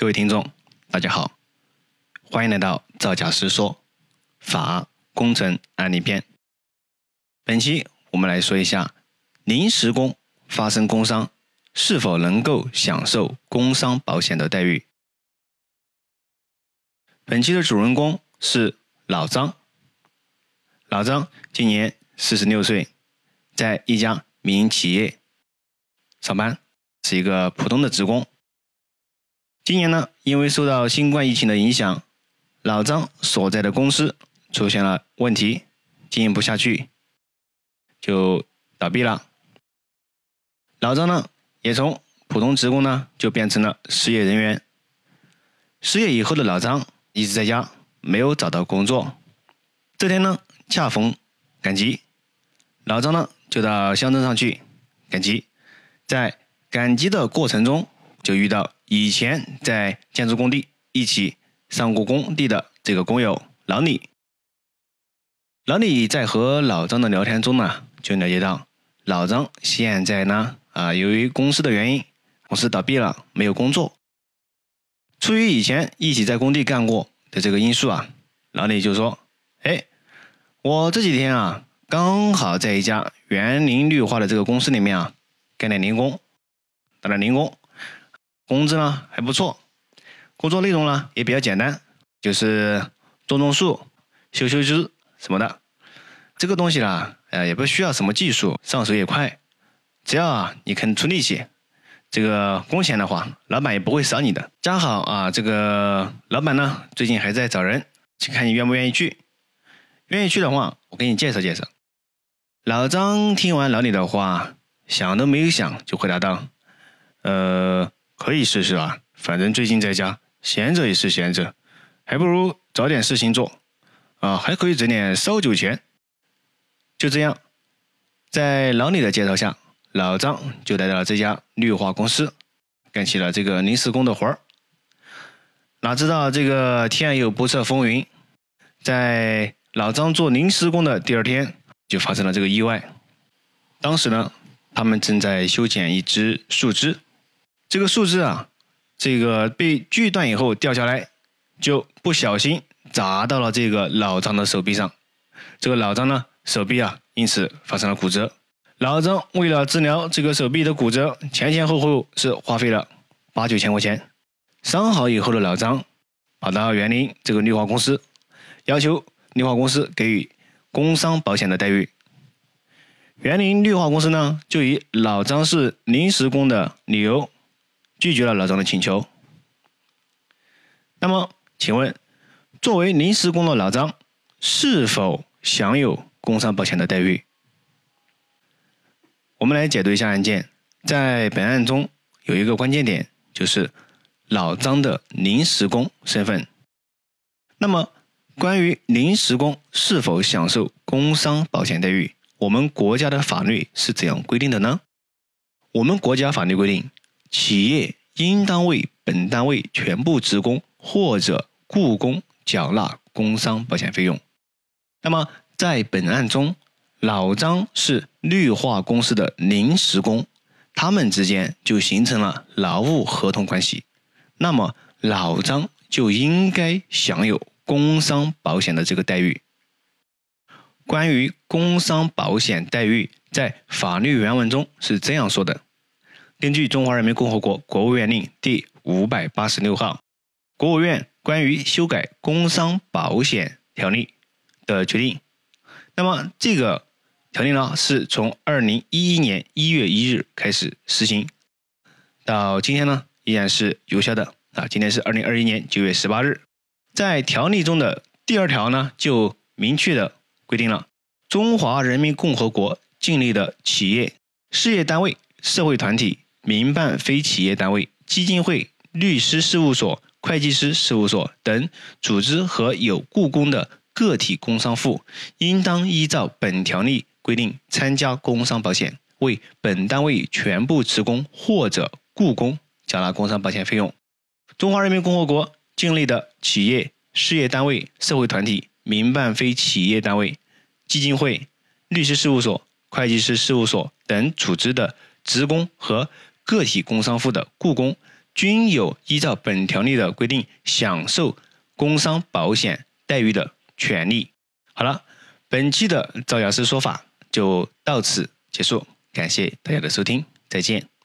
各位听众，大家好，欢迎来到造假师说法工程案例篇。本期我们来说一下，临时工发生工伤是否能够享受工伤保险的待遇。本期的主人公是老张。老张今年四十六岁，在一家民营企业上班，是一个普通的职工。今年呢，因为受到新冠疫情的影响，老张所在的公司出现了问题，经营不下去，就倒闭了。老张呢，也从普通职工呢，就变成了失业人员。失业以后的老张一直在家，没有找到工作。这天呢，恰逢赶集，老张呢就到乡镇上去赶集，在赶集的过程中，就遇到。以前在建筑工地一起上过工地的这个工友老李，老李在和老张的聊天中呢，就了解到老张现在呢啊，由于公司的原因，公司倒闭了，没有工作。出于以前一起在工地干过的这个因素啊，老李就说：“哎，我这几天啊，刚好在一家园林绿化的这个公司里面啊，干点零工，打点零工。”工资呢还不错，工作内容呢也比较简单，就是种种树、修修枝什么的。这个东西呢，呃，也不需要什么技术，上手也快。只要啊你肯出力气，这个工钱的话，老板也不会少你的。加好啊，这个老板呢最近还在找人，请看你愿不愿意去。愿意去的话，我给你介绍介绍。老张听完老李的话，想都没有想就回答道：“呃。”可以试试啊，反正最近在家闲着也是闲着，还不如找点事情做啊，还可以挣点烧酒钱。就这样，在老李的介绍下，老张就来到了这家绿化公司，干起了这个临时工的活儿。哪知道这个天有不测风云，在老张做临时工的第二天，就发生了这个意外。当时呢，他们正在修剪一只树枝。这个树枝啊，这个被锯断以后掉下来，就不小心砸到了这个老张的手臂上。这个老张呢，手臂啊，因此发生了骨折。老张为了治疗这个手臂的骨折，前前后后是花费了八九千块钱。伤好以后的老张跑到园林这个绿化公司，要求绿化公司给予工伤保险的待遇。园林绿化公司呢，就以老张是临时工的理由。拒绝了老张的请求。那么，请问，作为临时工的老张是否享有工伤保险的待遇？我们来解读一下案件。在本案中有一个关键点，就是老张的临时工身份。那么，关于临时工是否享受工伤保险待遇，我们国家的法律是怎样规定的呢？我们国家法律规定。企业应当为本单位全部职工或者雇工缴纳工伤保险费用。那么，在本案中，老张是绿化公司的临时工，他们之间就形成了劳务合同关系。那么，老张就应该享有工伤保险的这个待遇。关于工伤保险待遇，在法律原文中是这样说的。根据《中华人民共和国国务院令》第五百八十六号，国务院关于修改工伤保险条例的决定，那么这个条例呢，是从二零一一年一月一日开始实行，到今天呢依然是有效的啊。今天是二零二一年九月十八日，在条例中的第二条呢，就明确的规定了中华人民共和国境内的企业、事业单位、社会团体。民办非企业单位、基金会、律师事务所、会计师事务所等组织和有雇工的个体工商户，应当依照本条例规定参加工伤保险，为本单位全部职工或者雇工缴纳工伤保险费用。中华人民共和国境内的企业、事业单位、社会团体、民办非企业单位、基金会、律师事务所、会计师事务所等组织的职工和个体工商户的雇工均有依照本条例的规定享受工伤保险待遇的权利。好了，本期的赵雅思说法就到此结束，感谢大家的收听，再见。